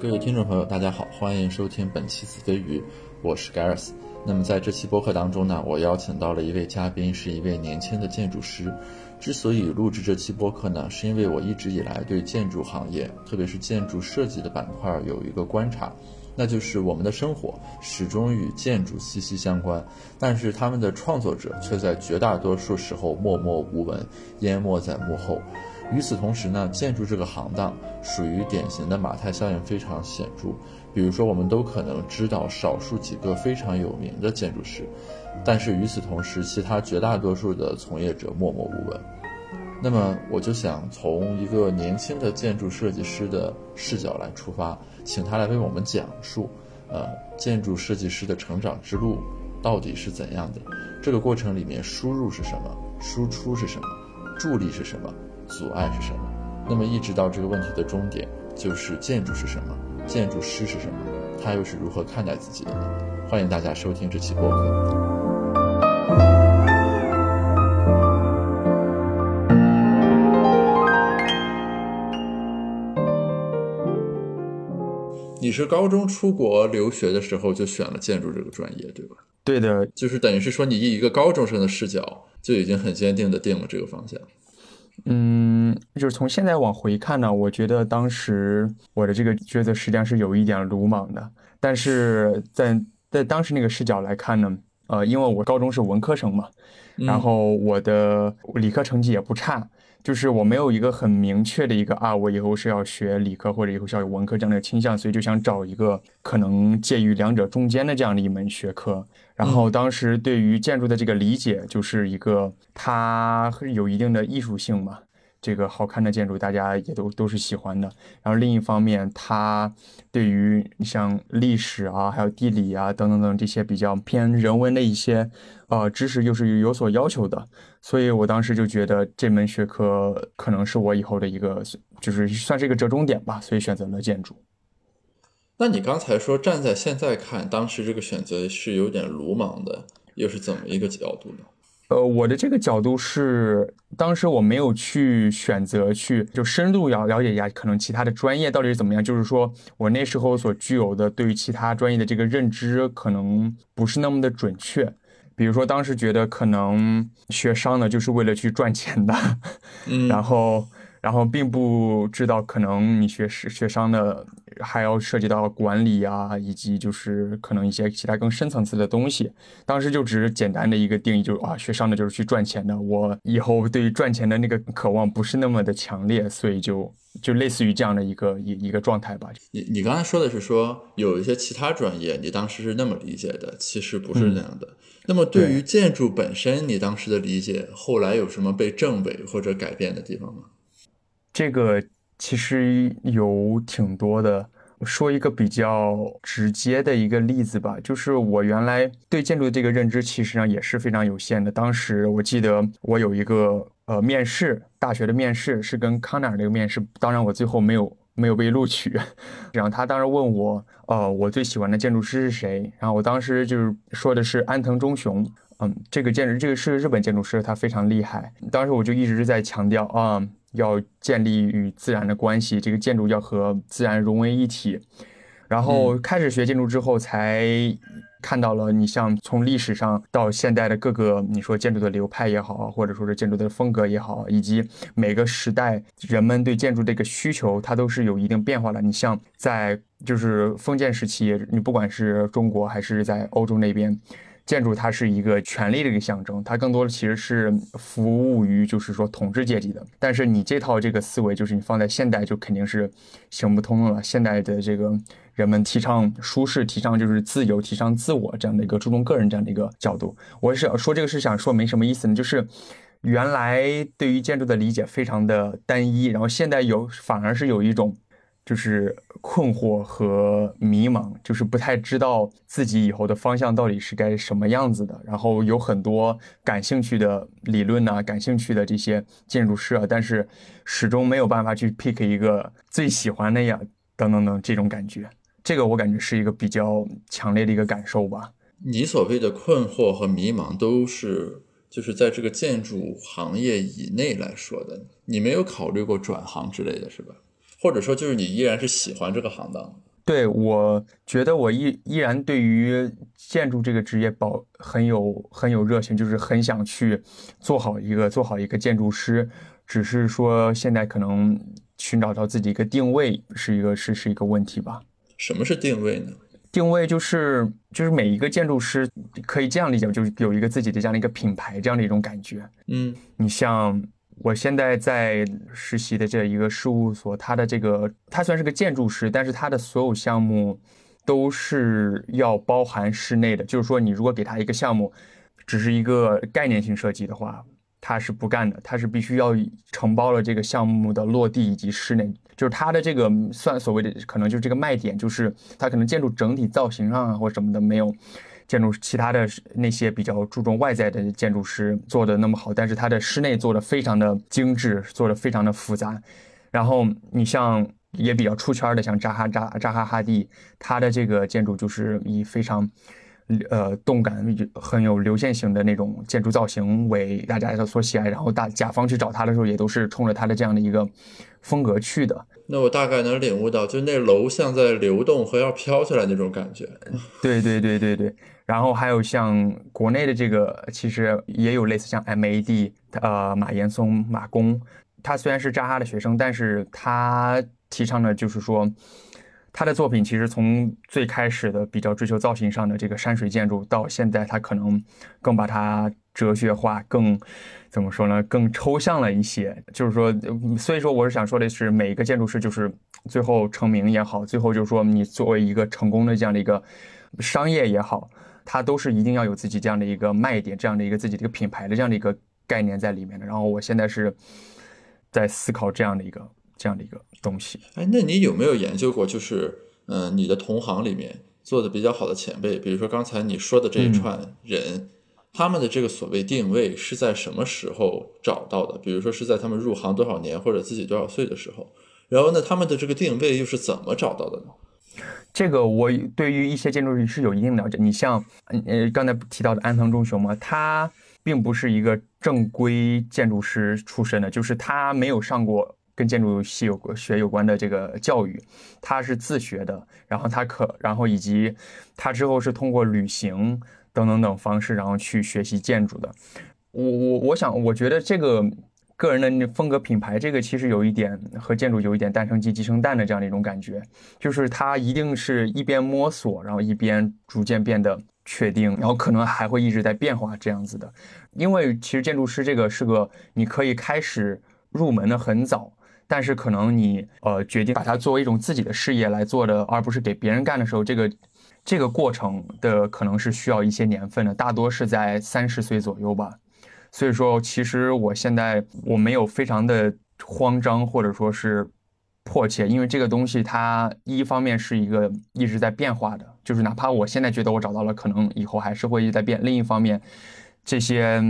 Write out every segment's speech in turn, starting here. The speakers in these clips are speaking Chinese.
各位听众朋友，大家好，欢迎收听本期子非鱼，我是 Gareth。那么在这期播客当中呢，我邀请到了一位嘉宾，是一位年轻的建筑师。之所以录制这期播客呢，是因为我一直以来对建筑行业，特别是建筑设计的板块有一个观察，那就是我们的生活始终与建筑息息相关，但是他们的创作者却在绝大多数时候默默无闻，淹没在幕后。与此同时呢，建筑这个行当属于典型的马太效应非常显著。比如说，我们都可能知道少数几个非常有名的建筑师，但是与此同时，其他绝大多数的从业者默默无闻。那么，我就想从一个年轻的建筑设计师的视角来出发，请他来为我们讲述，呃，建筑设计师的成长之路到底是怎样的？这个过程里面，输入是什么？输出是什么？助力是什么？阻碍是什么？那么一直到这个问题的终点，就是建筑是什么？建筑师是什么？他又是如何看待自己的呢？欢迎大家收听这期播客。你是高中出国留学的时候就选了建筑这个专业，对吧？对的，就是等于是说，你以一个高中生的视角，就已经很坚定的定了这个方向。嗯，就是从现在往回看呢，我觉得当时我的这个抉择实际上是有一点鲁莽的，但是在在当时那个视角来看呢，呃，因为我高中是文科生嘛，然后我的理科成绩也不差。就是我没有一个很明确的一个啊，我以后是要学理科或者以后是要有文科这样的倾向，所以就想找一个可能介于两者中间的这样的一门学科。然后当时对于建筑的这个理解，就是一个它有一定的艺术性嘛。这个好看的建筑，大家也都都是喜欢的。然后另一方面，它对于像历史啊、还有地理啊等等等这些比较偏人文的一些呃知识，又是有所要求的。所以我当时就觉得这门学科可能是我以后的一个，就是算是一个折中点吧。所以选择了建筑。那你刚才说站在现在看，当时这个选择是有点鲁莽的，又是怎么一个角度呢？呃，我的这个角度是，当时我没有去选择去就深度要了解一下，可能其他的专业到底是怎么样。就是说我那时候所具有的对于其他专业的这个认知，可能不是那么的准确。比如说当时觉得可能学商的就是为了去赚钱的，嗯，然后。然后并不知道，可能你学学学商的还要涉及到管理啊，以及就是可能一些其他更深层次的东西。当时就只是简单的一个定义，就是啊，学商的就是去赚钱的。我以后对于赚钱的那个渴望不是那么的强烈，所以就就类似于这样的一个一一个状态吧。你你刚才说的是说有一些其他专业，你当时是那么理解的，其实不是那样的。那么对于建筑本身，你当时的理解后来有什么被证伪或者改变的地方吗？这个其实有挺多的，说一个比较直接的一个例子吧，就是我原来对建筑这个认知，其实上也是非常有限的。当时我记得我有一个呃面试，大学的面试是跟康奈尔那个面试，当然我最后没有没有被录取。然后他当时问我，呃，我最喜欢的建筑师是谁？然后我当时就是说的是安藤忠雄，嗯，这个建筑这个是日本建筑师，他非常厉害。当时我就一直在强调啊。要建立与自然的关系，这个建筑要和自然融为一体。然后开始学建筑之后，才看到了你像从历史上到现代的各个，你说建筑的流派也好，或者说是建筑的风格也好，以及每个时代人们对建筑这个需求，它都是有一定变化的。你像在就是封建时期，你不管是中国还是在欧洲那边。建筑它是一个权力的一个象征，它更多的其实是服务于就是说统治阶级的。但是你这套这个思维，就是你放在现代就肯定是行不通了。现代的这个人们提倡舒适，提倡就是自由，提倡自我这样的一个注重个人这样的一个角度。我是说这个是想说没什么意思呢，就是原来对于建筑的理解非常的单一，然后现在有反而是有一种。就是困惑和迷茫，就是不太知道自己以后的方向到底是该什么样子的。然后有很多感兴趣的理论呐，感兴趣的这些建筑师啊，但是始终没有办法去 pick 一个最喜欢的呀，等等等这种感觉。这个我感觉是一个比较强烈的一个感受吧。你所谓的困惑和迷茫，都是就是在这个建筑行业以内来说的。你没有考虑过转行之类的是吧？或者说，就是你依然是喜欢这个行当。对，我觉得我依依然对于建筑这个职业保很有很有热情，就是很想去做好一个做好一个建筑师。只是说现在可能寻找到自己一个定位是一个是是一个问题吧。什么是定位呢？定位就是就是每一个建筑师可以这样理解，就是有一个自己的这样的一个品牌，这样的一种感觉。嗯，你像我现在在实习的这一个事务所，它的这个它虽然是个建筑师，但是它的所有项目都是要包含室内的。就是说，你如果给他一个项目，只是一个概念性设计的话。他是不干的，他是必须要承包了这个项目的落地以及室内，就是他的这个算所谓的可能就是这个卖点，就是他可能建筑整体造型上啊或者什么的没有建筑其他的那些比较注重外在的建筑师做的那么好，但是他的室内做的非常的精致，做的非常的复杂。然后你像也比较出圈的，像扎哈扎扎哈哈蒂，他的这个建筑就是以非常。呃，动感很有流线型的那种建筑造型为大家所喜爱，然后大甲方去找他的时候，也都是冲着他的这样的一个风格去的。那我大概能领悟到，就那楼像在流动和要飘起来那种感觉。对对对对对。然后还有像国内的这个，其实也有类似像 MAD，呃，马岩松马工，他虽然是扎哈的学生，但是他提倡的就是说。他的作品其实从最开始的比较追求造型上的这个山水建筑，到现在他可能更把它哲学化，更怎么说呢？更抽象了一些。就是说，所以说我是想说的是，每一个建筑师就是最后成名也好，最后就是说你作为一个成功的这样的一个商业也好，他都是一定要有自己这样的一个卖点，这样的一个自己的一个品牌的这样的一个概念在里面的。然后我现在是在思考这样的一个。这样的一个东西，哎，那你有没有研究过？就是，嗯，你的同行里面做的比较好的前辈，比如说刚才你说的这一串人，他们的这个所谓定位是在什么时候找到的？比如说是在他们入行多少年或者自己多少岁的时候，然后呢，他们的这个定位又是怎么找到的呢？这个我对于一些建筑师是有一定了解。你像，呃，刚才提到的安藤忠雄嘛，他并不是一个正规建筑师出身的，就是他没有上过。跟建筑系有学有关的这个教育，他是自学的，然后他可，然后以及他之后是通过旅行等等等方式，然后去学习建筑的。我我我想，我觉得这个个人的风格品牌，这个其实有一点和建筑有一点诞生鸡鸡生蛋的这样的一种感觉，就是他一定是一边摸索，然后一边逐渐变得确定，然后可能还会一直在变化这样子的。因为其实建筑师这个是个你可以开始入门的很早。但是可能你呃决定把它作为一种自己的事业来做的，而不是给别人干的时候，这个这个过程的可能是需要一些年份的，大多是在三十岁左右吧。所以说，其实我现在我没有非常的慌张或者说是迫切，因为这个东西它一方面是一个一直在变化的，就是哪怕我现在觉得我找到了，可能以后还是会一直在变。另一方面，这些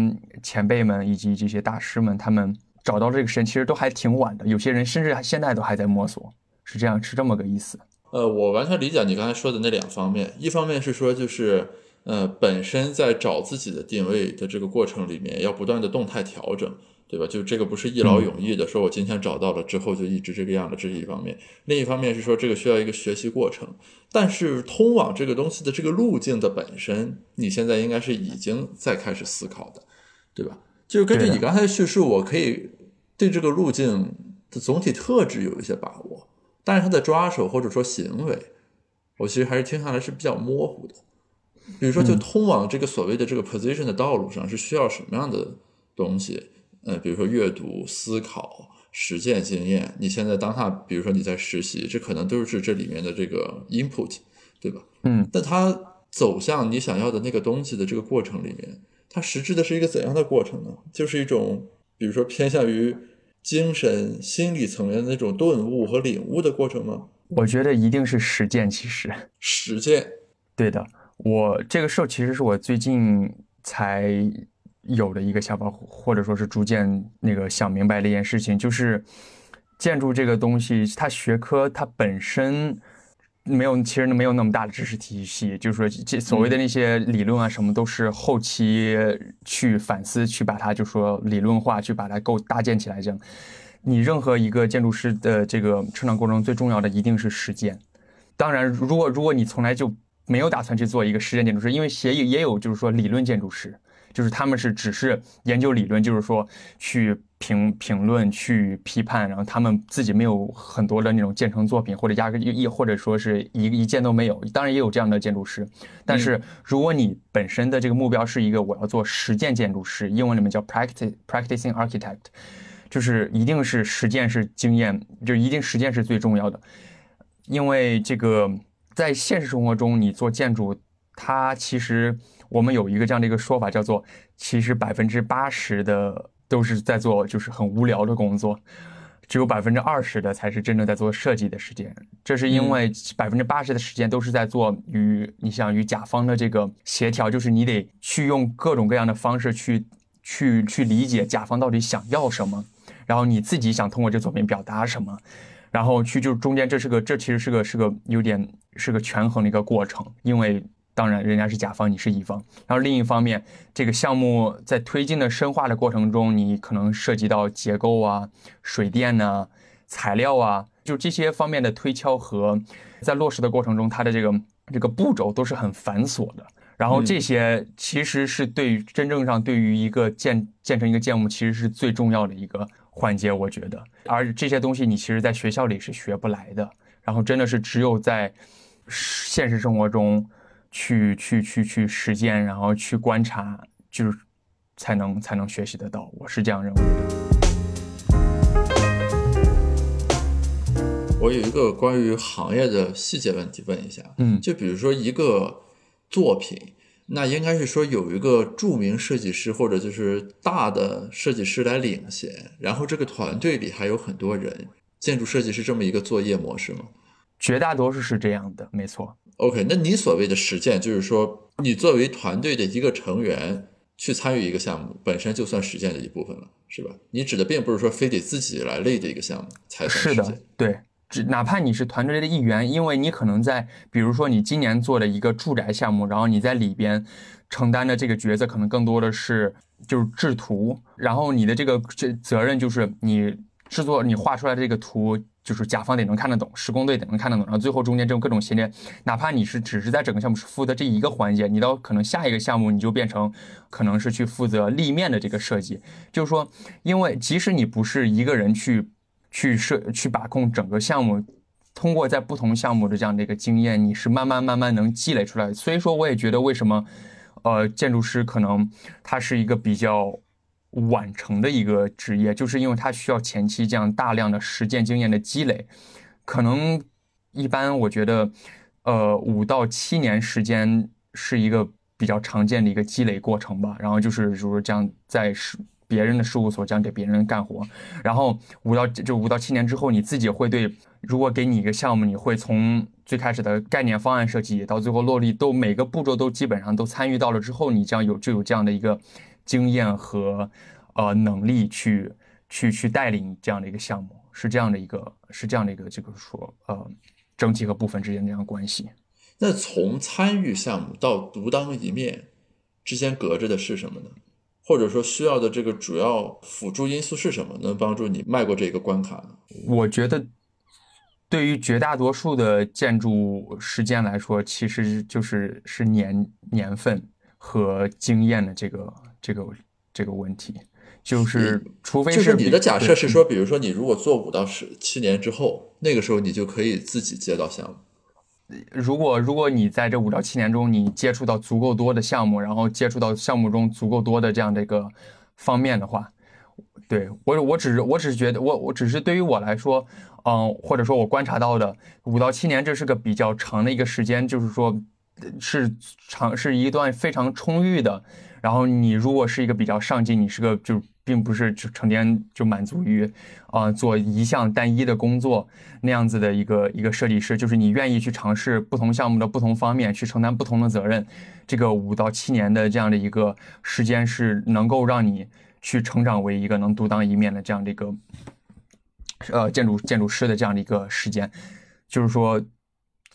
前辈们以及这些大师们，他们。找到这个神其实都还挺晚的，有些人甚至现在都还在摸索，是这样，是这么个意思。呃，我完全理解你刚才说的那两方面，一方面是说就是，呃，本身在找自己的定位的这个过程里面，要不断的动态调整，对吧？就这个不是一劳永逸的，说我今天找到了之后就一直这个样的，这是一方面。另一方面是说这个需要一个学习过程，但是通往这个东西的这个路径的本身，你现在应该是已经在开始思考的，对吧？就是根据你刚才的叙述，我可以对这个路径的总体特质有一些把握，但是它的抓手或者说行为，我其实还是听下来是比较模糊的。比如说，就通往这个所谓的这个 position 的道路上是需要什么样的东西？呃，比如说阅读、思考、实践经验。你现在当下，比如说你在实习，这可能都是这里面的这个 input，对吧？嗯。但它走向你想要的那个东西的这个过程里面。它实质的是一个怎样的过程呢？就是一种，比如说偏向于精神、心理层面的那种顿悟和领悟的过程吗？我觉得一定是实践。其实实践，对的。我这个事儿其实是我最近才有的一个想法，或者说是逐渐那个想明白的一件事情，就是建筑这个东西，它学科它本身。没有，其实没有那么大的知识体系，就是说，这所谓的那些理论啊，什么都是后期去反思，去把它就说理论化，去把它构搭建起来。这样，你任何一个建筑师的这个成长过程中，最重要的一定是实践。当然，如果如果你从来就没有打算去做一个实践建筑师，因为也有也有就是说理论建筑师。就是他们是只是研究理论，就是说去评评论、去批判，然后他们自己没有很多的那种建成作品，或者压根一或者说是一一件都没有。当然也有这样的建筑师，但是如果你本身的这个目标是一个我要做实践建筑师，英文里面叫 practice practicing architect，就是一定是实践是经验，就一定实践是最重要的，因为这个在现实生活中你做建筑，它其实。我们有一个这样的一个说法，叫做其实百分之八十的都是在做就是很无聊的工作，只有百分之二十的才是真正在做设计的时间。这是因为百分之八十的时间都是在做与你想与甲方的这个协调，就是你得去用各种各样的方式去去去理解甲方到底想要什么，然后你自己想通过这作品表达什么，然后去就中间这是个这其实是个是个有点是个权衡的一个过程，因为。当然，人家是甲方，你是乙方。然后另一方面，这个项目在推进的深化的过程中，你可能涉及到结构啊、水电呐、材料啊，就这些方面的推敲和在落实的过程中，它的这个这个步骤都是很繁琐的。然后这些其实是对于真正上对于一个建建成一个建筑，其实是最重要的一个环节，我觉得。而这些东西你其实在学校里是学不来的。然后真的是只有在现实生活中。去去去去实践，然后去观察，就是才能才能学习得到。我是这样认为的。我有一个关于行业的细节问题问一下，嗯，就比如说一个作品，那应该是说有一个著名设计师或者就是大的设计师来领衔，然后这个团队里还有很多人，建筑设计是这么一个作业模式吗？绝大多数是这样的，没错。OK，那你所谓的实践，就是说你作为团队的一个成员去参与一个项目，本身就算实践的一部分了，是吧？你指的并不是说非得自己来累的一个项目才算实践。对，只哪怕你是团队的一员，因为你可能在，比如说你今年做的一个住宅项目，然后你在里边承担的这个角色，可能更多的是就是制图，然后你的这个这责任就是你制作你画出来的这个图。就是甲方得能看得懂，施工队得能看得懂，然后最后中间这种各种衔接，哪怕你是只是在整个项目是负责这一个环节，你到可能下一个项目你就变成可能是去负责立面的这个设计。就是说，因为即使你不是一个人去去设去把控整个项目，通过在不同项目的这样的一个经验，你是慢慢慢慢能积累出来。所以说，我也觉得为什么，呃，建筑师可能他是一个比较。晚成的一个职业，就是因为他需要前期这样大量的实践经验的积累，可能一般我觉得，呃，五到七年时间是一个比较常见的一个积累过程吧。然后就是，如这样在事别人的事务所这样给别人干活，然后五到就五到七年之后，你自己会对，如果给你一个项目，你会从最开始的概念方案设计到最后落地，都每个步骤都基本上都参与到了之后，你这样有就有这样的一个。经验和呃能力去去去带领这样的一个项目，是这样的一个是这样的一个这个说呃整体和部分之间这样关系。那从参与项目到独当一面之间隔着的是什么呢？或者说需要的这个主要辅助因素是什么，能帮助你迈过这个关卡呢？我觉得对于绝大多数的建筑实践来说，其实就是是年年份和经验的这个。这个这个问题，就是除非就是你的假设是说，比如说你如果做五到十七年之后，那个时候你就可以自己接到项目。如果如果你在这五到七年中，你接触到足够多的项目，然后接触到项目中足够多的这样的一个方面的话，对我我只是我只是觉得我我只是对于我来说，嗯，或者说我观察到的五到七年，这是个比较长的一个时间，就是说是长是一段非常充裕的。然后你如果是一个比较上进，你是个就并不是就成天就满足于，啊做一项单一的工作那样子的一个一个设计师，就是你愿意去尝试不同项目的不同方面，去承担不同的责任，这个五到七年的这样的一个时间是能够让你去成长为一个能独当一面的这样的一个，呃建筑建筑师的这样的一个时间，就是说。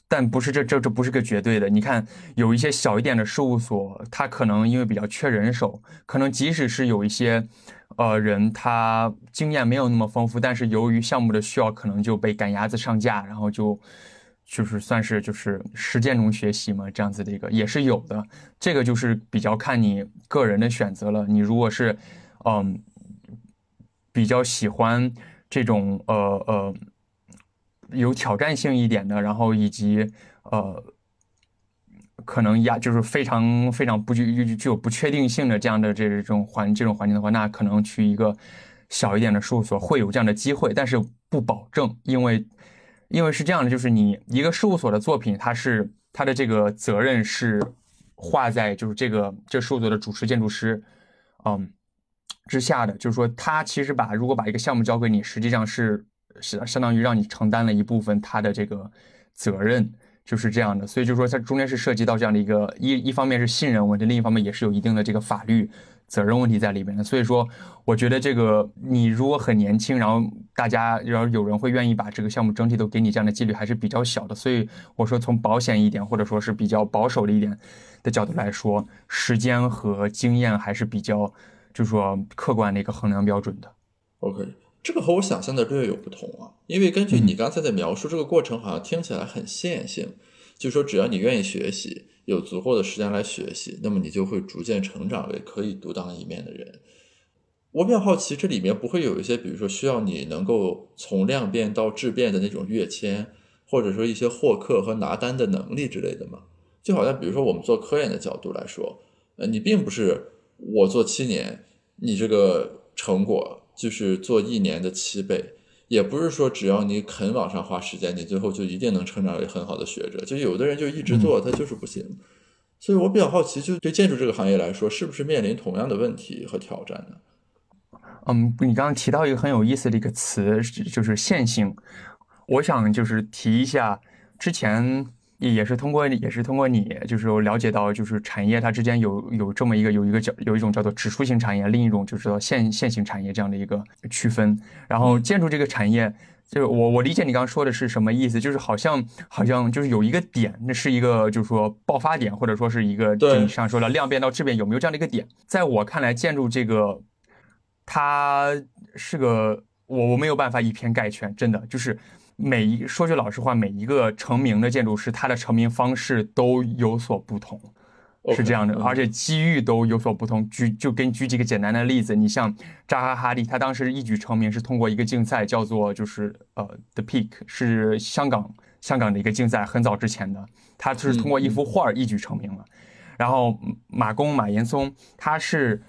但不是这这这不是个绝对的。你看，有一些小一点的事务所，它可能因为比较缺人手，可能即使是有一些，呃人他经验没有那么丰富，但是由于项目的需要，可能就被赶鸭子上架，然后就就是算是就是实践中学习嘛，这样子的一个也是有的。这个就是比较看你个人的选择了。你如果是嗯比较喜欢这种呃呃有挑战性一点的，然后以及呃可能压就是非常非常不具具有不确定性的这样的这种环这种环境的话，那可能去一个小一点的事务所会有这样的机会，但是不保证，因为。因为是这样的，就是你一个事务所的作品，它是它的这个责任是划在就是这个这事务所的主持建筑师，嗯之下的。就是说，他其实把如果把一个项目交给你，实际上是是相当于让你承担了一部分他的这个责任，就是这样的。所以就说，它中间是涉及到这样的一个一一方面是信任问题，另一方面也是有一定的这个法律。责任问题在里面的，所以说，我觉得这个你如果很年轻，然后大家然后有人会愿意把这个项目整体都给你，这样的几率还是比较小的。所以我说，从保险一点或者说是比较保守的一点的角度来说，时间和经验还是比较，就是说客观的一个衡量标准的。OK，这个和我想象的略有不同啊，因为根据你刚才的描述，这个过程好像听起来很线性，就说只要你愿意学习。有足够的时间来学习，那么你就会逐渐成长为可以独当一面的人。我比较好奇，这里面不会有一些，比如说需要你能够从量变到质变的那种跃迁，或者说一些获客和拿单的能力之类的吗？就好像比如说我们做科研的角度来说，呃，你并不是我做七年，你这个成果就是做一年的七倍。也不是说只要你肯往上花时间，你最后就一定能成长为很好的学者。就有的人就一直做，他就是不行。所以我比较好奇，就对建筑这个行业来说，是不是面临同样的问题和挑战呢？嗯，你刚刚提到一个很有意思的一个词，就是线性。我想就是提一下之前。也是通过，也是通过你，就是了解到，就是产业它之间有有这么一个有一个叫有一种叫做指数型产业，另一种就是说线线性产业这样的一个区分。然后建筑这个产业，就是我我理解你刚刚说的是什么意思，就是好像好像就是有一个点，那是一个就是说爆发点，或者说是一个就你上说了量变到质变，有没有这样的一个点？在我看来，建筑这个它是个我我没有办法以偏概全，真的就是。每一说句老实话，每一个成名的建筑师，他的成名方式都有所不同，是这样的，而且机遇都有所不同。举就给你举几个简单的例子，你像扎哈·哈利，他当时一举成名是通过一个竞赛，叫做就是呃 The Peak，是香港香港的一个竞赛，很早之前的，他就是通过一幅画一举成名了。然后马工马岩松，他是。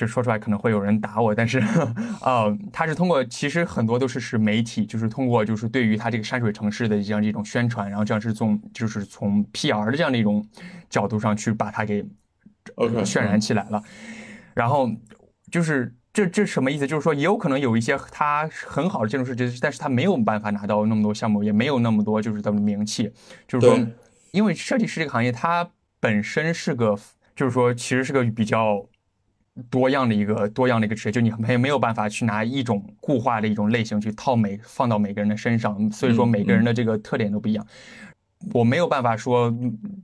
这说出来可能会有人打我，但是，呃，他是通过，其实很多都是是媒体，就是通过就是对于他这个山水城市的这样一种宣传，然后这样是从就是从 PR 的这样的一种角度上去把它给渲染起来了。然后就是这这什么意思？就是说也有可能有一些他很好的建筑师，但是他没有办法拿到那么多项目，也没有那么多就是的名气。就是说，因为设计师这个行业它本身是个，就是说其实是个比较。多样的一个多样的一个职业，就你没没有办法去拿一种固化的一种类型去套每放到每个人的身上，所以说每个人的这个特点都不一样。我没有办法说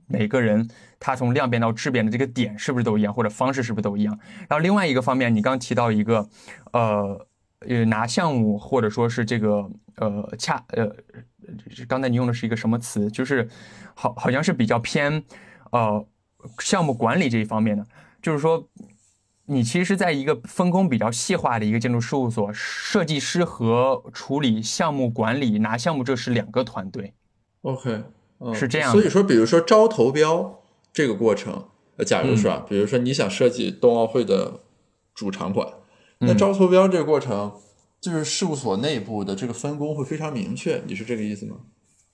每个人他从量变到质变的这个点是不是都一样，或者方式是不是都一样。然后另外一个方面，你刚提到一个呃呃拿项目或者说是这个呃恰呃刚才你用的是一个什么词？就是好好像是比较偏呃项目管理这一方面的，就是说。你其实在一个分工比较细化的一个建筑事务所，设计师和处理项目管理拿项目，这是两个团队。OK，是这样。所以说，比如说招投标这个过程，呃，假如说，比如说你想设计冬奥会的主场馆，那招投标这个过程，就是事务所内部的这个分工会非常明确，你是这个意思吗？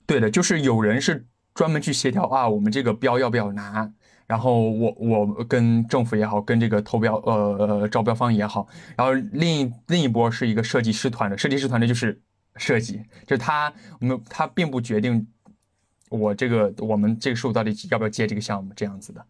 对的，就是有人是专门去协调啊，我们这个标要不要拿。然后我我跟政府也好，跟这个投标呃招标方也好，然后另一另一波是一个设计师团的，设计师团队就是设计，就是他我们他并不决定我这个我们这个事务到底要不要接这个项目这样子的。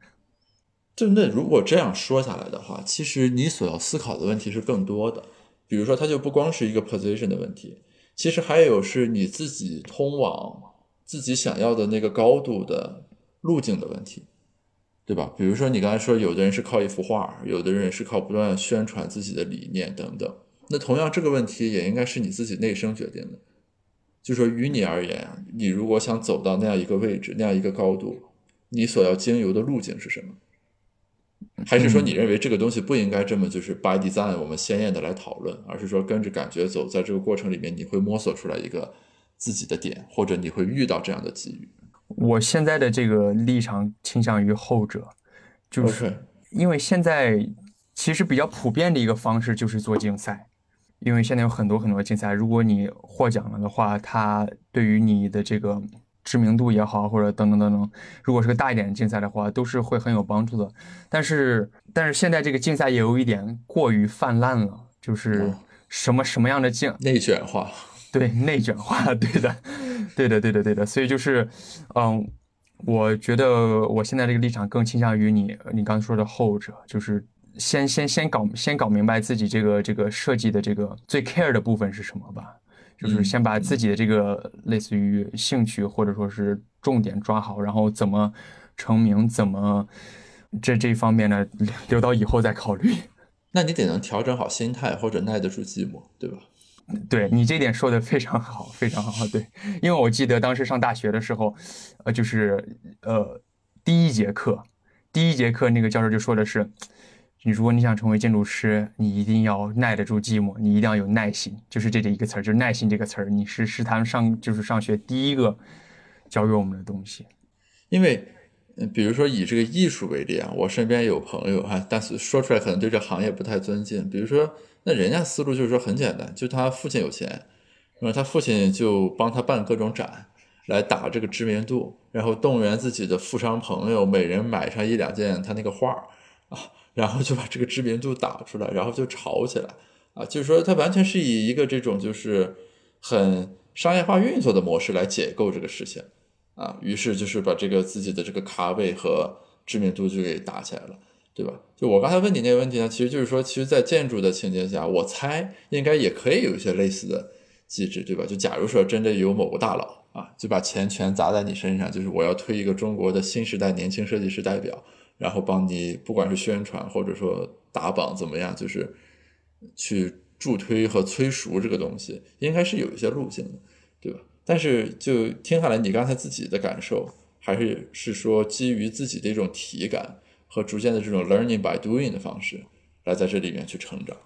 就那如果这样说下来的话，其实你所要思考的问题是更多的，比如说它就不光是一个 position 的问题，其实还有是你自己通往自己想要的那个高度的路径的问题。对吧？比如说你刚才说，有的人是靠一幅画，有的人是靠不断宣传自己的理念等等。那同样这个问题也应该是你自己内生决定的。就说于你而言，你如果想走到那样一个位置、那样一个高度，你所要经由的路径是什么？还是说你认为这个东西不应该这么就是 by design 我们鲜艳的来讨论，而是说跟着感觉走，在这个过程里面你会摸索出来一个自己的点，或者你会遇到这样的机遇？我现在的这个立场倾向于后者，就是因为现在其实比较普遍的一个方式就是做竞赛，因为现在有很多很多竞赛，如果你获奖了的话，它对于你的这个。知名度也好，或者等等等等，如果是个大一点的竞赛的话，都是会很有帮助的。但是，但是现在这个竞赛也有一点过于泛滥了，就是什么什么样的竞内卷化，对内卷化，对的，对的，对的，对的。所以就是，嗯，我觉得我现在这个立场更倾向于你你刚才说的后者，就是先先先搞先搞明白自己这个这个设计的这个最 care 的部分是什么吧。就是先把自己的这个类似于兴趣或者说是重点抓好，然后怎么成名，怎么这这方面呢，留到以后再考虑。那你得能调整好心态，或者耐得住寂寞，对吧？对你这点说的非常好，非常好。对，因为我记得当时上大学的时候，呃，就是呃第一节课，第一节课那个教授就说的是。你如果你想成为建筑师，你一定要耐得住寂寞，你一定要有耐心，就是这这一个词儿，就是耐心这个词儿。你是是他上就是上学第一个教给我们的东西。因为，比如说以这个艺术为例啊，我身边有朋友哈，但是说出来可能对这行业不太尊敬。比如说，那人家思路就是说很简单，就他父亲有钱，然后他父亲就帮他办各种展，来打这个知名度，然后动员自己的富商朋友每人买上一两件他那个画啊。然后就把这个知名度打出来，然后就炒起来啊！就是说，他完全是以一个这种就是很商业化运作的模式来解构这个事情啊。于是就是把这个自己的这个咖位和知名度就给打起来了，对吧？就我刚才问你那个问题呢，其实就是说，其实，在建筑的情节下，我猜应该也可以有一些类似的机制，对吧？就假如说真的有某个大佬啊，就把钱全砸在你身上，就是我要推一个中国的新时代年轻设计师代表。然后帮你，不管是宣传或者说打榜怎么样，就是去助推和催熟这个东西，应该是有一些路径的，对吧？但是就听下来，你刚才自己的感受，还是是说基于自己的一种体感和逐渐的这种 learning by doing 的方式，来在这里面去成长。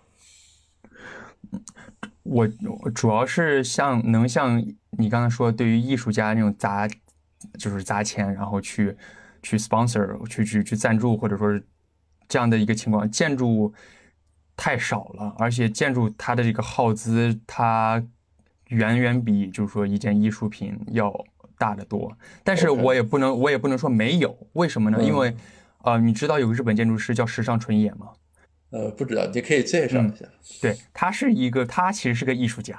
我主要是像能像你刚才说，对于艺术家那种砸，就是砸钱，然后去。去 sponsor 去去去赞助，或者说是这样的一个情况，建筑太少了，而且建筑它的这个耗资，它远远比就是说一件艺术品要大得多。但是我也不能，我也不能说没有，为什么呢？因为呃，你知道有个日本建筑师叫时尚纯也吗？呃，不知道，你可以介绍一下。对他是一个，他其实是个艺术家，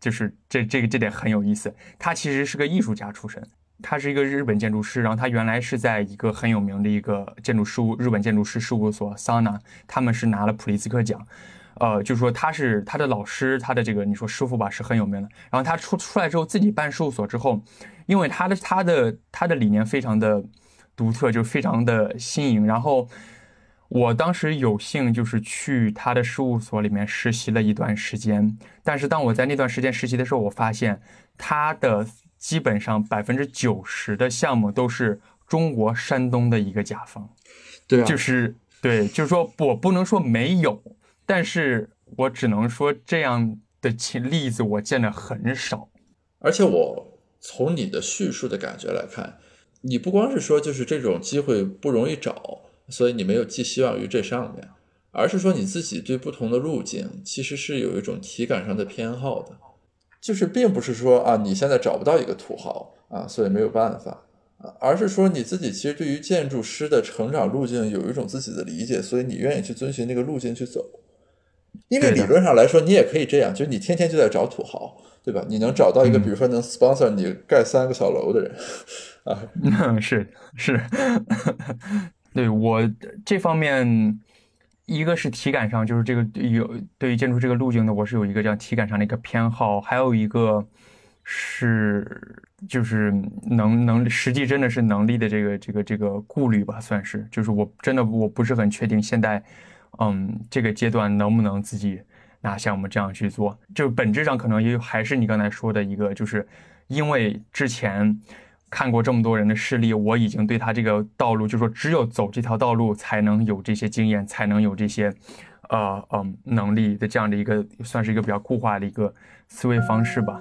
就是这这个这点很有意思，他其实是个艺术家出身。他是一个日本建筑师，然后他原来是在一个很有名的一个建筑事务日本建筑师事务所桑拿，他们是拿了普利兹克奖，呃，就是说他是他的老师，他的这个你说师傅吧是很有名的。然后他出出来之后自己办事务所之后，因为他的他的他的理念非常的独特，就非常的新颖。然后我当时有幸就是去他的事务所里面实习了一段时间，但是当我在那段时间实习的时候，我发现他的。基本上百分之九十的项目都是中国山东的一个甲方，对啊，就是对，就是说我不能说没有，但是我只能说这样的情例子我见的很少。而且我从你的叙述的感觉来看，你不光是说就是这种机会不容易找，所以你没有寄希望于这上面，而是说你自己对不同的路径其实是有一种体感上的偏好的。就是并不是说啊，你现在找不到一个土豪啊，所以没有办法啊，而是说你自己其实对于建筑师的成长路径有一种自己的理解，所以你愿意去遵循那个路径去走。因为理论上来说，你也可以这样，就是你天天就在找土豪，对吧？你能找到一个，比如说能 sponsor 你盖三个小楼的人。啊，是 是，对我这方面。一个是体感上，就是这个有对于建筑这个路径呢，我是有一个这样体感上的一个偏好；还有一个是就是能能实际真的是能力的这个这个这个顾虑吧，算是。就是我真的我不是很确定现在，嗯，这个阶段能不能自己那像我们这样去做，就本质上可能也还是你刚才说的一个，就是因为之前看过这么多人的事例，我已经对他这个道路，就说只有走这条道路才能有这些经验，才能有这些，呃嗯能力的这样的一个，算是一个比较固化的一个思维方式吧。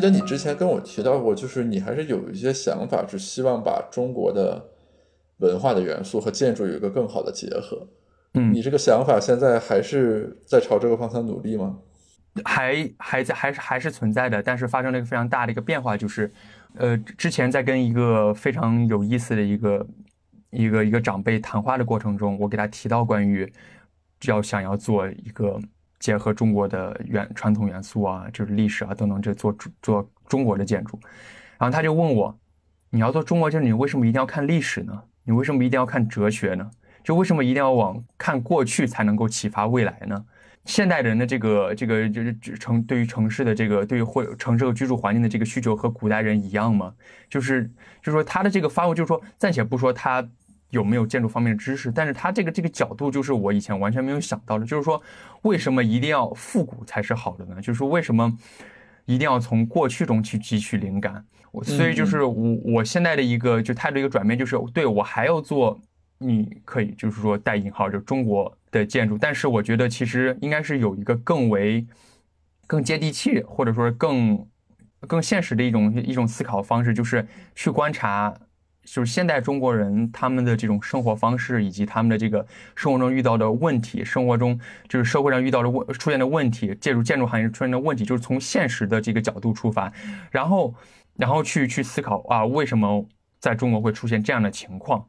记得你之前跟我提到过，就是你还是有一些想法，是希望把中国的文化的元素和建筑有一个更好的结合。嗯，你这个想法现在还是在朝这个方向努力吗？还还在，还是还是存在的，但是发生了一个非常大的一个变化，就是，呃，之前在跟一个非常有意思的一个一个一个长辈谈话的过程中，我给他提到关于要想要做一个。结合中国的元传统元素啊，就是历史啊等等，这做做中国的建筑。然后他就问我，你要做中国建筑，你为什么一定要看历史呢？你为什么一定要看哲学呢？就为什么一定要往看过去才能够启发未来呢？现代人的这个这个就是城对于城市的这个对于或城市和居住环境的这个需求和古代人一样吗？就是就是说他的这个发问，就是说暂且不说他。有没有建筑方面的知识？但是他这个这个角度就是我以前完全没有想到的，就是说为什么一定要复古才是好的呢？就是说为什么一定要从过去中去汲取灵感？所以就是我我现在的一个就态度一个转变，就是对我还要做，你可以就是说带引号就中国的建筑，但是我觉得其实应该是有一个更为更接地气，或者说更更现实的一种一种思考方式，就是去观察。就是现代中国人他们的这种生活方式，以及他们的这个生活中遇到的问题，生活中就是社会上遇到的问出现的问题，借助建筑行业出现的问题，就是从现实的这个角度出发，然后然后去去思考啊，为什么在中国会出现这样的情况？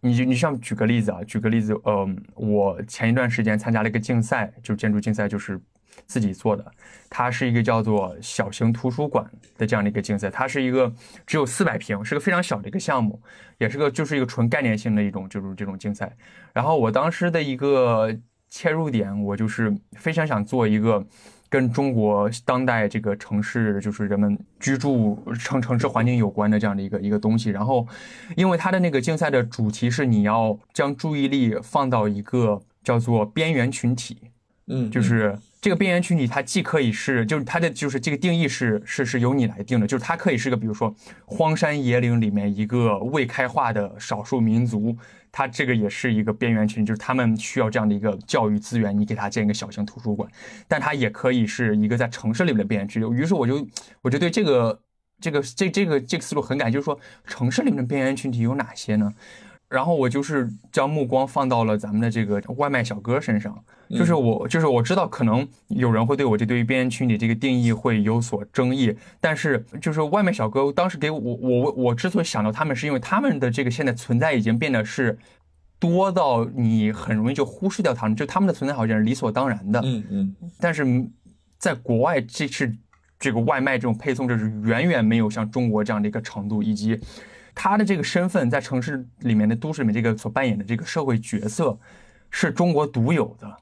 你就你像举个例子啊，举个例子，呃，我前一段时间参加了一个竞赛，就是建筑竞赛，就是。自己做的，它是一个叫做小型图书馆的这样的一个竞赛，它是一个只有四百平，是个非常小的一个项目，也是个就是一个纯概念性的一种就是这种竞赛。然后我当时的一个切入点，我就是非常想做一个跟中国当代这个城市就是人们居住城城市环境有关的这样的一个一个东西。然后，因为它的那个竞赛的主题是你要将注意力放到一个叫做边缘群体，嗯，就是。这个边缘群体，它既可以是，就是它的就是这个定义是是是由你来定的，就是它可以是个，比如说荒山野岭里面一个未开化的少数民族，它这个也是一个边缘群体，就是他们需要这样的一个教育资源，你给他建一个小型图书馆，但它也可以是一个在城市里面的边缘群体。于是我就我就对这个这个这这个这个思路很感，就是说城市里面的边缘群体有哪些呢？然后我就是将目光放到了咱们的这个外卖小哥身上，就是我就是我知道可能有人会对我这对于边缘群体这个定义会有所争议，但是就是外卖小哥当时给我我我之所以想到他们，是因为他们的这个现在存在已经变得是多到你很容易就忽视掉他们，就他们的存在好像是理所当然的。嗯嗯。但是在国外，这是这个外卖这种配送，这是远远没有像中国这样的一个程度，以及。他的这个身份在城市里面的都市里面，这个所扮演的这个社会角色，是中国独有的，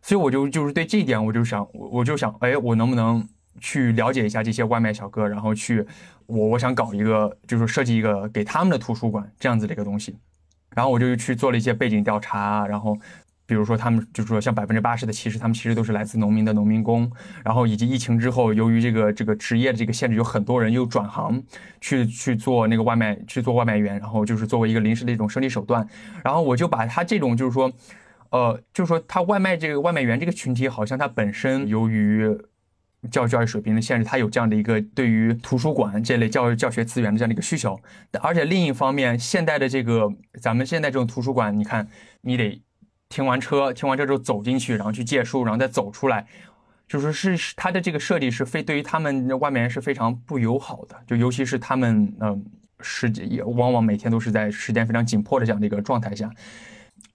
所以我就就是对这一点，我就想，我我就想，哎，我能不能去了解一下这些外卖小哥，然后去，我我想搞一个，就是设计一个给他们的图书馆这样子的一个东西，然后我就去做了一些背景调查，然后。比如说，他们就是说，像百分之八十的，其实他们其实都是来自农民的农民工。然后以及疫情之后，由于这个这个职业的这个限制，有很多人又转行去去做那个外卖，去做外卖员。然后就是作为一个临时的一种生理手段。然后我就把他这种就是说，呃，就是说他外卖这个外卖员这个群体，好像他本身由于教育教育水平的限制，他有这样的一个对于图书馆这类教育教学资源的这样的一个需求。而且另一方面，现代的这个咱们现在这种图书馆，你看你得。停完车，停完车之后走进去，然后去借书，然后再走出来，就是是他的这个设计是非对于他们外面人是非常不友好的，就尤其是他们嗯时间也往往每天都是在时间非常紧迫的这样的一个状态下，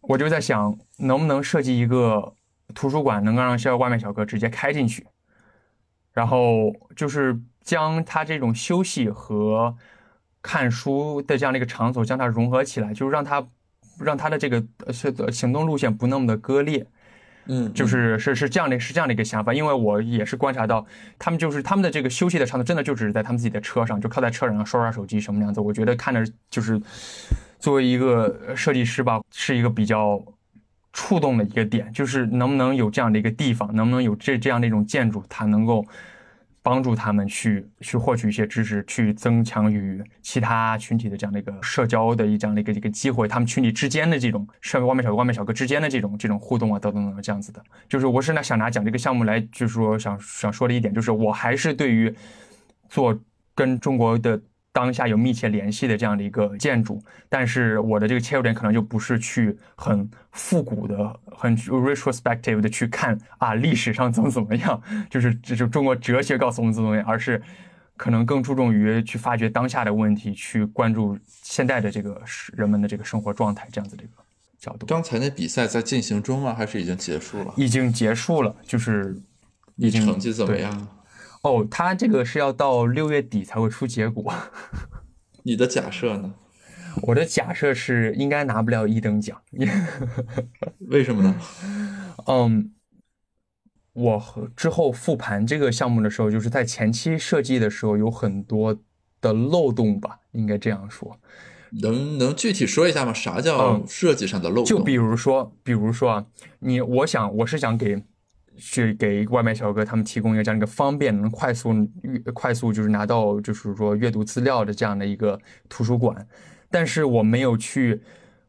我就在想能不能设计一个图书馆，能够让校外卖小哥直接开进去，然后就是将他这种休息和看书的这样的一个场所将它融合起来，就是让它。让他的这个是行动路线不那么的割裂，嗯，就是是是这样的，是这样的一个想法。因为我也是观察到，他们就是他们的这个休息的场所，真的就只是在他们自己的车上，就靠在车上刷刷手机什么样子。我觉得看着就是作为一个设计师吧，是一个比较触动的一个点，就是能不能有这样的一个地方，能不能有这这样的一种建筑，它能够。帮助他们去去获取一些知识，去增强与其他群体的这样的一个社交的一这样的一个一个机会，他们群体之间的这种，社外卖小哥、外卖小哥之间的这种这种互动啊，等等等这样子的。就是我是呢想拿讲这个项目来，就是说想想说的一点，就是我还是对于做跟中国的。当下有密切联系的这样的一个建筑，但是我的这个切入点可能就不是去很复古的、很 retrospective 的去看啊历史上怎么怎么样，就是这就中国哲学告诉我们怎么怎么样，而是可能更注重于去发掘当下的问题，去关注现在的这个人们的这个生活状态这样子的一个角度。刚才那比赛在进行中吗？还是已经结束了？已经结束了，就是已经成绩怎么样？哦，他这个是要到六月底才会出结果。你的假设呢？我的假设是应该拿不了一等奖。为什么呢？嗯，我之后复盘这个项目的时候，就是在前期设计的时候有很多的漏洞吧，应该这样说。能能具体说一下吗？啥叫设计上的漏洞？就比如说，比如说啊，你我想我是想给。去给外卖小哥他们提供一个这样一个方便、能快速、快速就是拿到就是说阅读资料的这样的一个图书馆，但是我没有去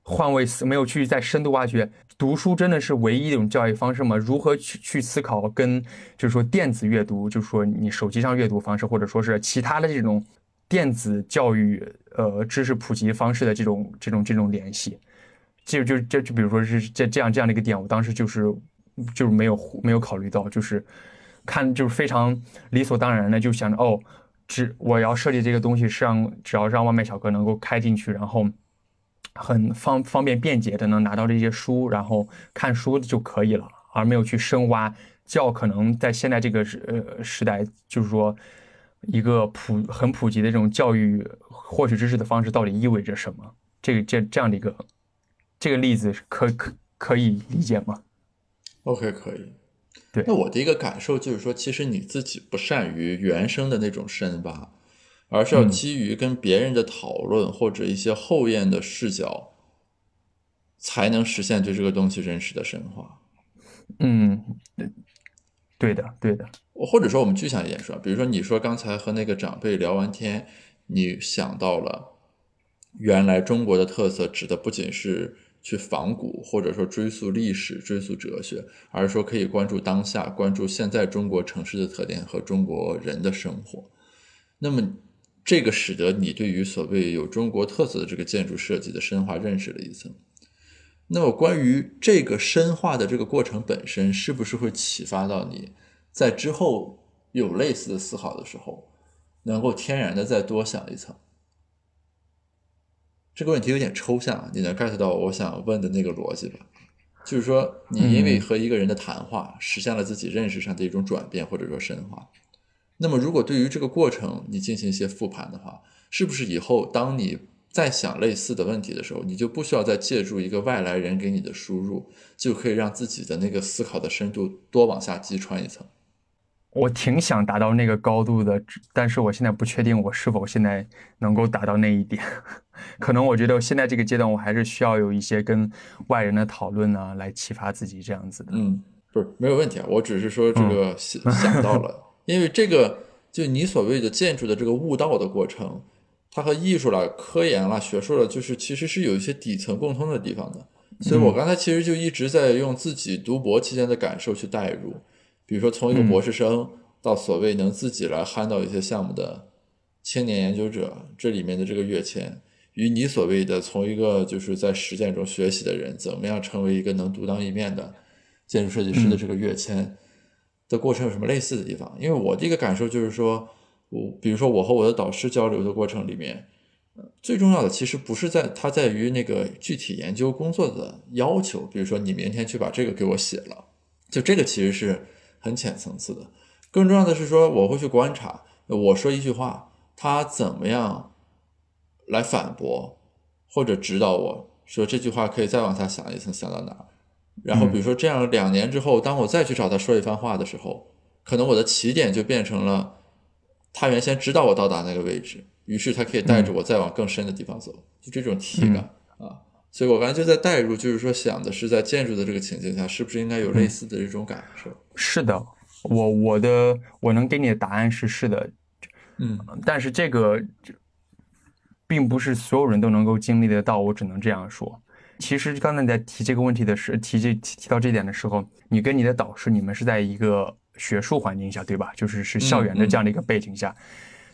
换位思，没有去再深度挖掘读书真的是唯一一种教育方式吗？如何去去思考跟就是说电子阅读，就是说你手机上阅读方式，或者说是其他的这种电子教育呃知识普及方式的这种这种这种联系，就就就就比如说是这这样这样的一个点，我当时就是。就是没有没有考虑到，就是看就是非常理所当然的就想着哦，只我要设计这个东西是让只要让外卖小哥能够开进去，然后很方方便便捷的能拿到这些书，然后看书就可以了，而没有去深挖教可能在现在这个时呃时代，就是说一个普很普及的这种教育获取知识的方式到底意味着什么？这个这这样的一个这个例子可可可以理解吗？OK，可以。对，那我的一个感受就是说，其实你自己不善于原生的那种深挖，而是要基于跟别人的讨论或者一些后验的视角，才能实现对这个东西认识的深化。嗯，对的，对的。或者说，我们具象一点说，比如说，你说刚才和那个长辈聊完天，你想到了原来中国的特色指的不仅是。去仿古，或者说追溯历史、追溯哲学，而是说可以关注当下，关注现在中国城市的特点和中国人的生活。那么，这个使得你对于所谓有中国特色的这个建筑设计的深化认识了一层。那么，关于这个深化的这个过程本身，是不是会启发到你在之后有类似的思考的时候，能够天然的再多想一层？这个问题有点抽象，你能 get 到我想问的那个逻辑吧？就是说，你因为和一个人的谈话，实现了自己认识上的一种转变或者说深化。那么，如果对于这个过程你进行一些复盘的话，是不是以后当你再想类似的问题的时候，你就不需要再借助一个外来人给你的输入，就可以让自己的那个思考的深度多往下击穿一层？我挺想达到那个高度的，但是我现在不确定我是否现在能够达到那一点。可能我觉得现在这个阶段，我还是需要有一些跟外人的讨论呢，来启发自己这样子的。嗯，不是没有问题啊，我只是说这个想到了，因为这个就你所谓的建筑的这个悟道的过程，它和艺术了、科研了、学术了，就是其实是有一些底层共通的地方的。所以我刚才其实就一直在用自己读博期间的感受去代入。比如说，从一个博士生到所谓能自己来 handle 到一些项目的青年研究者，这里面的这个跃迁，与你所谓的从一个就是在实践中学习的人，怎么样成为一个能独当一面的建筑设计师的这个跃迁的过程有什么类似的地方？因为我的一个感受就是说，我比如说我和我的导师交流的过程里面，最重要的其实不是在它在于那个具体研究工作的要求，比如说你明天去把这个给我写了，就这个其实是。很浅层次的，更重要的是说，我会去观察，我说一句话，他怎么样来反驳或者指导我说这句话可以再往下想一层，想到哪儿？然后比如说这样两年之后，当我再去找他说一番话的时候，可能我的起点就变成了他原先知道我到达那个位置，于是他可以带着我再往更深的地方走，就这种体感啊。所以我刚才就在代入，就是说想的是在建筑的这个情境下，是不是应该有类似的这种感受？是的，我我的我能给你的答案是是的，嗯，但是这个并不是所有人都能够经历得到，我只能这样说。其实刚才你在提这个问题的时，提这提提到这点的时候，你跟你的导师，你们是在一个学术环境下，对吧？就是是校园的这样的一个背景下，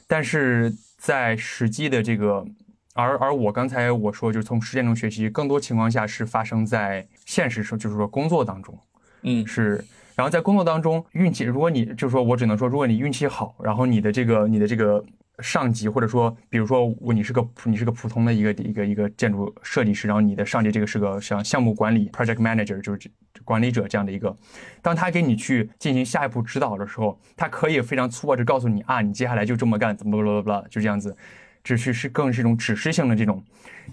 但是在实际的这个，而而我刚才我说，就是从实践中学习，更多情况下是发生在现实生，就是说工作当中，嗯，是。然后在工作当中，运气，如果你就是说我只能说，如果你运气好，然后你的这个你的这个。上级或者说，比如说我你是个你是个普通的一个一个一个建筑设计师，然后你的上级这个是个像项目管理 project manager 就是管理者这样的一个，当他给你去进行下一步指导的时候，他可以非常粗暴的告诉你啊，你接下来就这么干，怎么怎么怎么就这样子，只是是更是一种指示性的这种，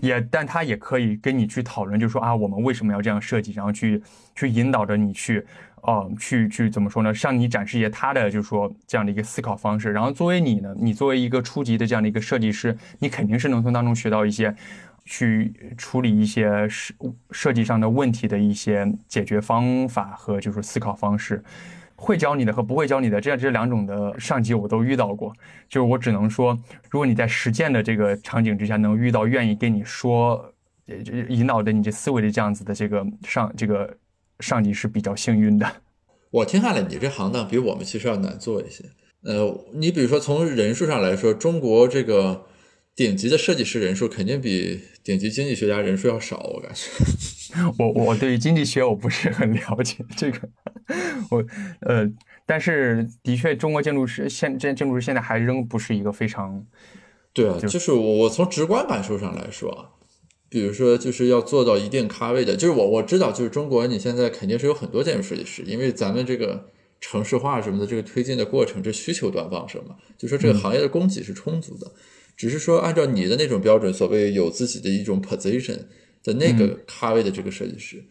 也但他也可以跟你去讨论，就说啊，我们为什么要这样设计，然后去去引导着你去。哦，去去怎么说呢？向你展示一些他的，就是说这样的一个思考方式。然后作为你呢，你作为一个初级的这样的一个设计师，你肯定是能从当中学到一些，去处理一些设设计上的问题的一些解决方法和就是思考方式。会教你的和不会教你的这样这两种的上级我都遇到过。就是我只能说，如果你在实践的这个场景之下能遇到愿意跟你说，引导着你这思维的这样子的这个上这个。上级是比较幸运的，我听下来，你这行当比我们其实要难做一些。呃，你比如说从人数上来说，中国这个顶级的设计师人数肯定比顶级经济学家人数要少，我感觉。我我对于经济学我不是很了解这个，我呃，但是的确，中国建筑师现建建筑师现在还仍不是一个非常，对啊，就是我我从直观感受上来说啊。比如说，就是要做到一定咖位的，就是我我知道，就是中国你现在肯定是有很多建筑设计师，因为咱们这个城市化什么的这个推进的过程，这需求端旺盛嘛，就说这个行业的供给是充足的，只是说按照你的那种标准，所谓有自己的一种 position 的那个咖位的这个设计师，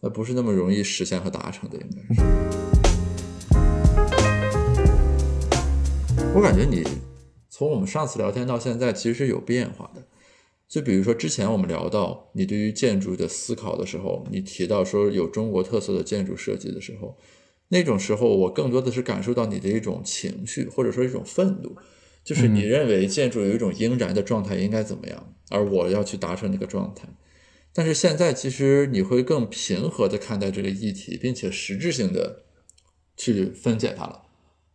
那不是那么容易实现和达成的，应该是。我感觉你从我们上次聊天到现在，其实是有变化的。就比如说，之前我们聊到你对于建筑的思考的时候，你提到说有中国特色的建筑设计的时候，那种时候我更多的是感受到你的一种情绪，或者说一种愤怒，就是你认为建筑有一种应然的状态应该怎么样，而我要去达成那个状态。但是现在其实你会更平和的看待这个议题，并且实质性的去分解它了，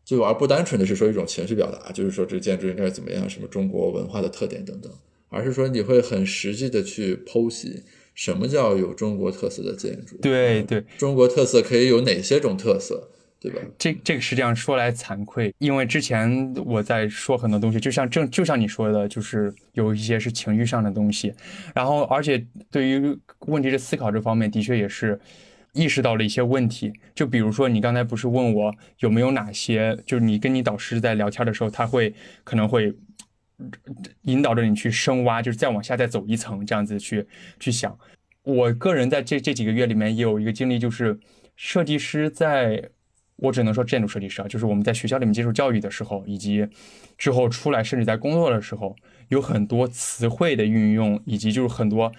就而不单纯的是说一种情绪表达，就是说这个建筑应该怎么样，什么中国文化的特点等等。而是说你会很实际的去剖析什么叫有中国特色的建筑？对对，中国特色可以有哪些种特色，对吧？这这个实际上说来惭愧，因为之前我在说很多东西，就像正就像你说的，就是有一些是情绪上的东西，然后而且对于问题的思考这方面，的确也是意识到了一些问题。就比如说你刚才不是问我有没有哪些，就是你跟你导师在聊天的时候，他会可能会。引导着你去深挖，就是再往下再走一层，这样子去去想。我个人在这这几个月里面也有一个经历，就是设计师在，我只能说建筑设计师啊，就是我们在学校里面接受教育的时候，以及之后出来，甚至在工作的时候，有很多词汇的运用，以及就是很多。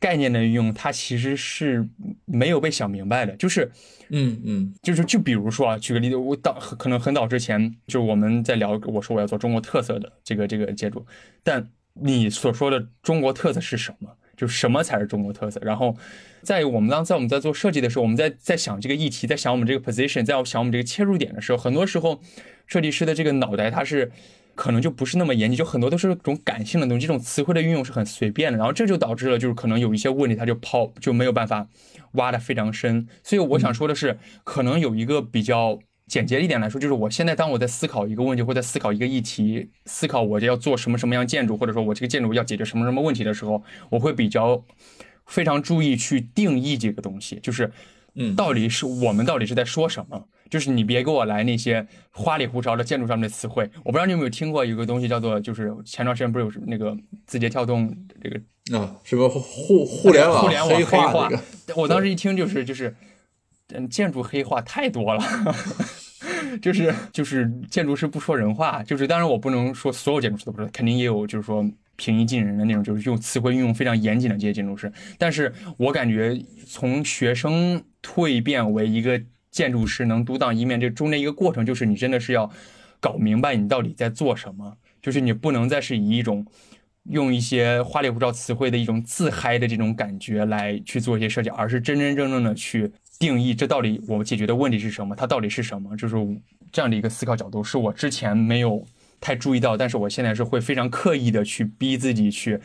概念的运用，它其实是没有被想明白的。就是，嗯嗯，就是就比如说啊，举个例子，我早可能很早之前，就我们在聊，我说我要做中国特色的这个这个建筑，但你所说的中国特色是什么？就什么才是中国特色？然后，在我们当在我们在做设计的时候，我们在在想这个议题，在想我们这个 position，在想我们这个切入点的时候，很多时候设计师的这个脑袋它是。可能就不是那么严谨，就很多都是种感性的东西，这种词汇的运用是很随便的，然后这就导致了就是可能有一些问题，它就抛就没有办法挖的非常深。所以我想说的是，可能有一个比较简洁一点来说，就是我现在当我在思考一个问题，或在思考一个议题，思考我要做什么什么样建筑，或者说我这个建筑要解决什么什么问题的时候，我会比较非常注意去定义这个东西，就是，嗯，到底是我们到底是在说什么。就是你别给我来那些花里胡哨的建筑上面的词汇。我不知道你有没有听过一个东西叫做，就是前段时间不是有那个字节跳动这个啊什么互互联网互联网黑化？我当时一听就是就是，嗯，建筑黑话太多了，就是就是建筑师不说人话，就是当然我不能说所有建筑师都不说，肯定也有就是说。平易近人的那种，就是用词汇运用非常严谨的这些建筑师。但是我感觉从学生蜕变为一个建筑师，能独当一面，这中间一个过程，就是你真的是要搞明白你到底在做什么，就是你不能再是以一种用一些花里胡哨词汇的一种自嗨的这种感觉来去做一些设计，而是真真正正的去定义这到底我解决的问题是什么，它到底是什么，就是这样的一个思考角度，是我之前没有。太注意到，但是我现在是会非常刻意的去逼自己去，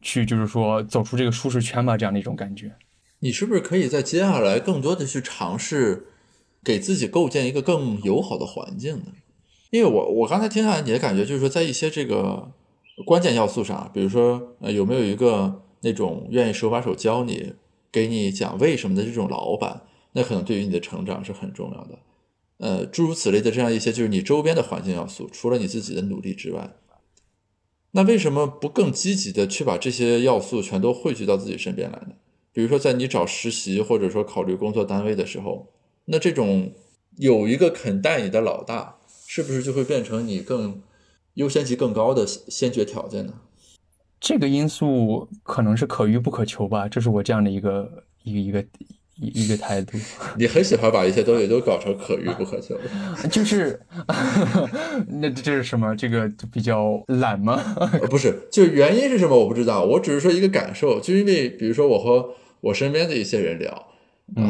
去就是说走出这个舒适圈吧，这样的一种感觉。你是不是可以在接下来更多的去尝试，给自己构建一个更友好的环境呢？因为我我刚才听下来你的感觉就是说，在一些这个关键要素上，比如说呃有没有一个那种愿意手把手教你、给你讲为什么的这种老板，那可能对于你的成长是很重要的。呃，诸如此类的这样一些，就是你周边的环境要素，除了你自己的努力之外，那为什么不更积极的去把这些要素全都汇聚到自己身边来呢？比如说，在你找实习或者说考虑工作单位的时候，那这种有一个肯带你的老大，是不是就会变成你更优先级更高的先决条件呢？这个因素可能是可遇不可求吧，这是我这样的一个一个一个。一一个态度，你很喜欢把一些东西都搞成可遇不可求，就是，那这是什么？这个比较懒吗？不是，就原因是什么？我不知道，我只是说一个感受，就因为比如说我和我身边的一些人聊，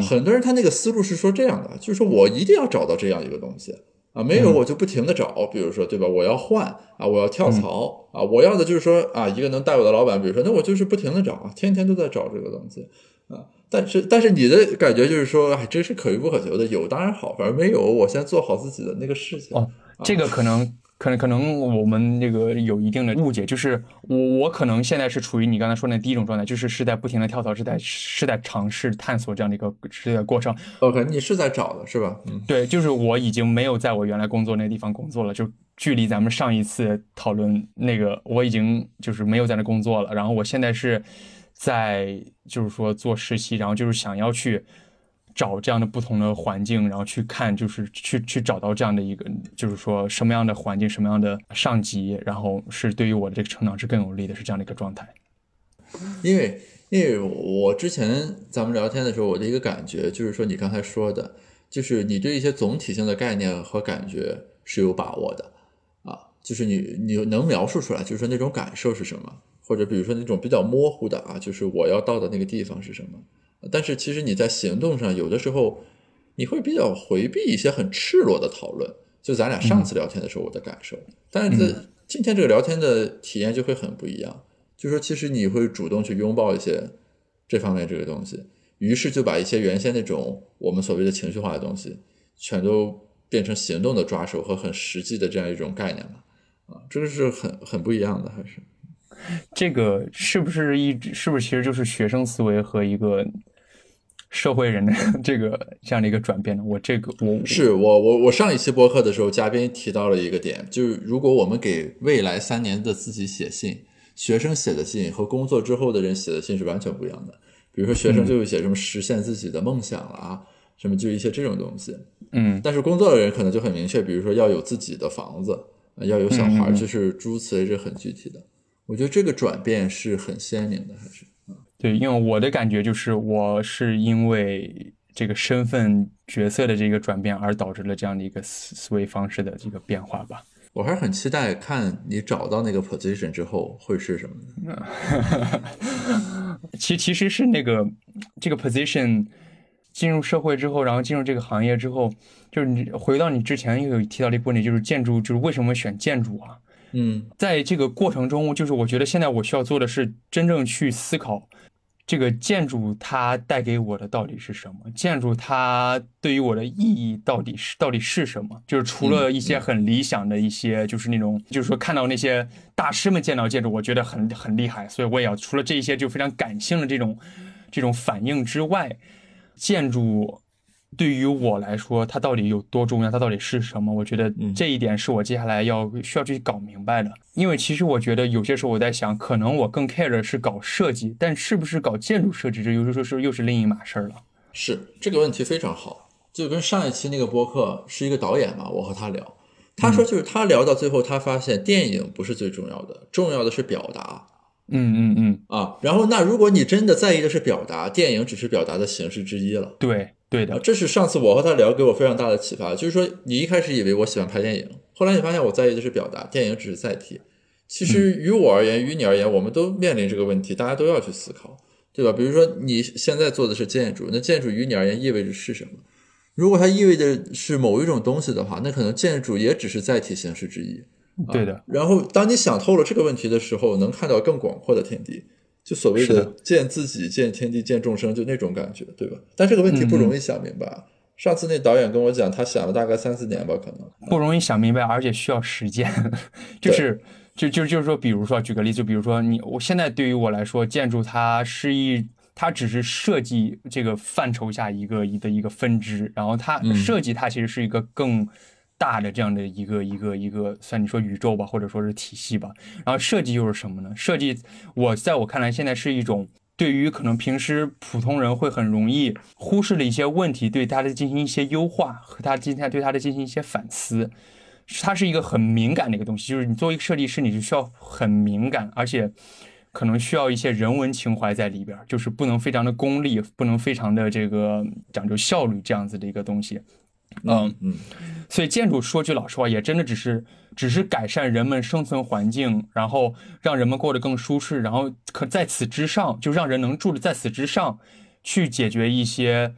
很多人他那个思路是说这样的，就是说我一定要找到这样一个东西啊，没有我就不停的找，比如说对吧？我要换啊，我要跳槽啊，我要的就是说啊，一个能带我的老板，比如说那我就是不停的找，天天都在找这个东西啊。但是，但是你的感觉就是说，哎，这是可遇不可求的，有当然好，反正没有，我先做好自己的那个事情。哦，这个可能，可能，可能我们这个有一定的误解，就是我，我可能现在是处于你刚才说那第一种状态，就是是在不停的跳槽，是在是在尝试探索这样的一个是在过程。OK，你是在找的是吧？嗯，对，就是我已经没有在我原来工作那个地方工作了，就距离咱们上一次讨论那个，我已经就是没有在那工作了，然后我现在是。在就是说做实习，然后就是想要去找这样的不同的环境，然后去看，就是去去找到这样的一个，就是说什么样的环境，什么样的上级，然后是对于我的这个成长是更有利的，是这样的一个状态。因为因为我之前咱们聊天的时候，我的一个感觉就是说，你刚才说的，就是你对一些总体性的概念和感觉是有把握的啊，就是你你能描述出来，就是说那种感受是什么。或者比如说那种比较模糊的啊，就是我要到的那个地方是什么？但是其实你在行动上有的时候你会比较回避一些很赤裸的讨论。就咱俩上次聊天的时候我的感受，但是在今天这个聊天的体验就会很不一样。就说其实你会主动去拥抱一些这方面这个东西，于是就把一些原先那种我们所谓的情绪化的东西，全都变成行动的抓手和很实际的这样一种概念了。啊，这个是很很不一样的，还是？这个是不是一直是不是其实就是学生思维和一个社会人的 这个这样的一个转变呢？我这个我是我我我上一期播客的时候，嘉宾提到了一个点，就是如果我们给未来三年的自己写信，学生写的信和工作之后的人写的信是完全不一样的。比如说学生就会写什么实现自己的梦想了啊，什么就一些这种东西，嗯，但是工作的人可能就很明确，比如说要有自己的房子，要有小孩，就是诸如此类，是很具体的。我觉得这个转变是很鲜明的，还是对，因为我的感觉就是，我是因为这个身份角色的这个转变而导致了这样的一个思思维方式的这个变化吧。我还是很期待看你找到那个 position 之后会是什么呢？其其实是那个这个 position 进入社会之后，然后进入这个行业之后，就是你回到你之前又有提到的一个问题，就是建筑，就是为什么选建筑啊？嗯，在这个过程中，就是我觉得现在我需要做的是真正去思考，这个建筑它带给我的到底是什么？建筑它对于我的意义到底是到底是什么？就是除了一些很理想的一些，就是那种，就是说看到那些大师们建造建筑，我觉得很很厉害，所以我也要除了这一些就非常感性的这种这种反应之外，建筑对于我来说，它到底有多重要？它到底是什么？我觉得这一点是我接下来要需要去搞明白的。因为其实我觉得有些时候我在想，可能我更 care 的是搞设计，但是不是搞建筑设计，这有时候是又是另一码事儿了。是这个问题非常好。就跟上一期那个播客是一个导演嘛，我和他聊，他说就是他聊到最后，他发现电影不是最重要的，重要的是表达。嗯嗯嗯啊，然后那如果你真的在意的是表达，电影只是表达的形式之一了。对对的，这是上次我和他聊给我非常大的启发，就是说你一开始以为我喜欢拍电影，后来你发现我在意的是表达，电影只是载体。其实于我而言，于你而言，我们都面临这个问题，大家都要去思考，对吧？比如说你现在做的是建筑，那建筑于你而言意味着是什么？如果它意味着是某一种东西的话，那可能建筑也只是载体形式之一。对的。然后当你想透了这个问题的时候，能看到更广阔的天地，就所谓的见自己、见天地、见众生，就那种感觉，对吧？但这个问题不容易想明白。上次那导演跟我讲，他想了大概三四年吧，可能不容易想明白，而且需要时间。就是，就就就是说，比如说举个例子，就比如说你，我现在对于我来说，建筑它是一。它只是设计这个范畴下一个一的一个分支，然后它设计它其实是一个更大的这样的一个一个一个算你说宇宙吧，或者说是体系吧。然后设计又是什么呢？设计我在我看来现在是一种对于可能平时普通人会很容易忽视的一些问题，对它的进行一些优化和它今天对它的进行一些反思。它是一个很敏感的一个东西，就是你作为一个设计师，你是需要很敏感，而且。可能需要一些人文情怀在里边，就是不能非常的功利，不能非常的这个讲究效率这样子的一个东西。嗯嗯，所以建筑说句老实话，也真的只是只是改善人们生存环境，然后让人们过得更舒适，然后可在此之上，就让人能住的在此之上，去解决一些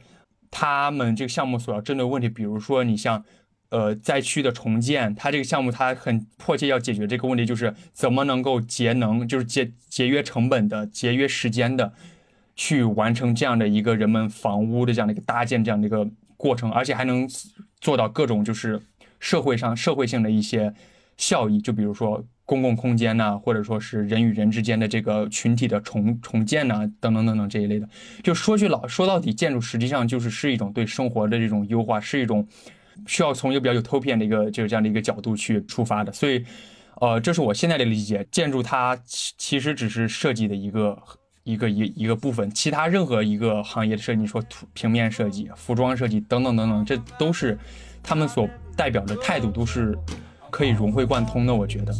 他们这个项目所要针对问题，比如说你像。呃，灾区的重建，它这个项目它很迫切要解决这个问题，就是怎么能够节能，就是节节约成本的、节约时间的，去完成这样的一个人们房屋的这样的一个搭建这样的一个过程，而且还能做到各种就是社会上社会性的一些效益，就比如说公共空间呐，或者说是人与人之间的这个群体的重重建呐，等等等等这一类的。就说句老说到底，建筑实际上就是是一种对生活的这种优化，是一种。需要从一个比较有透片的一个就是这样的一个角度去出发的，所以，呃，这是我现在的理解。建筑它其其实只是设计的一个一个一一个部分，其他任何一个行业的设计，你说图平面设计、服装设计等等等等，这都是他们所代表的态度，都是可以融会贯通的。我觉得。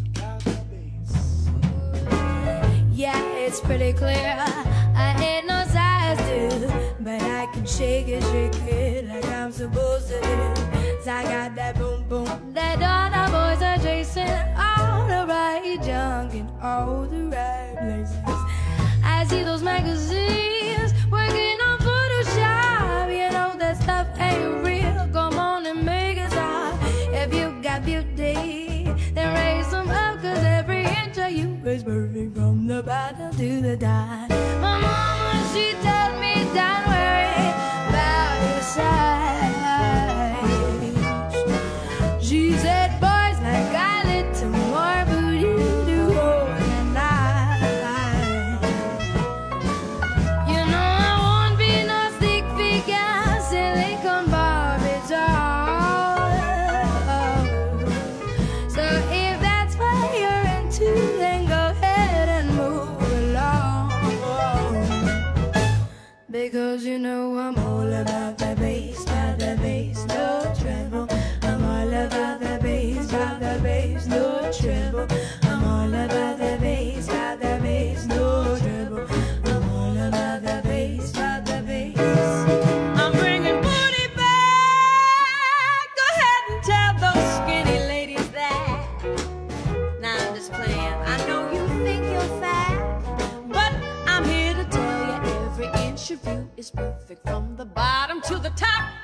All the right places. See those magazines working on Photoshop. You know that stuff ain't real. Come on and make it stop. If you got beauty, then raise them up. Cause every inch of you is perfect from the bottom to the top. My mama, she tells me, don't worry about your size. Because you know I'm is perfect from the bottom to the top.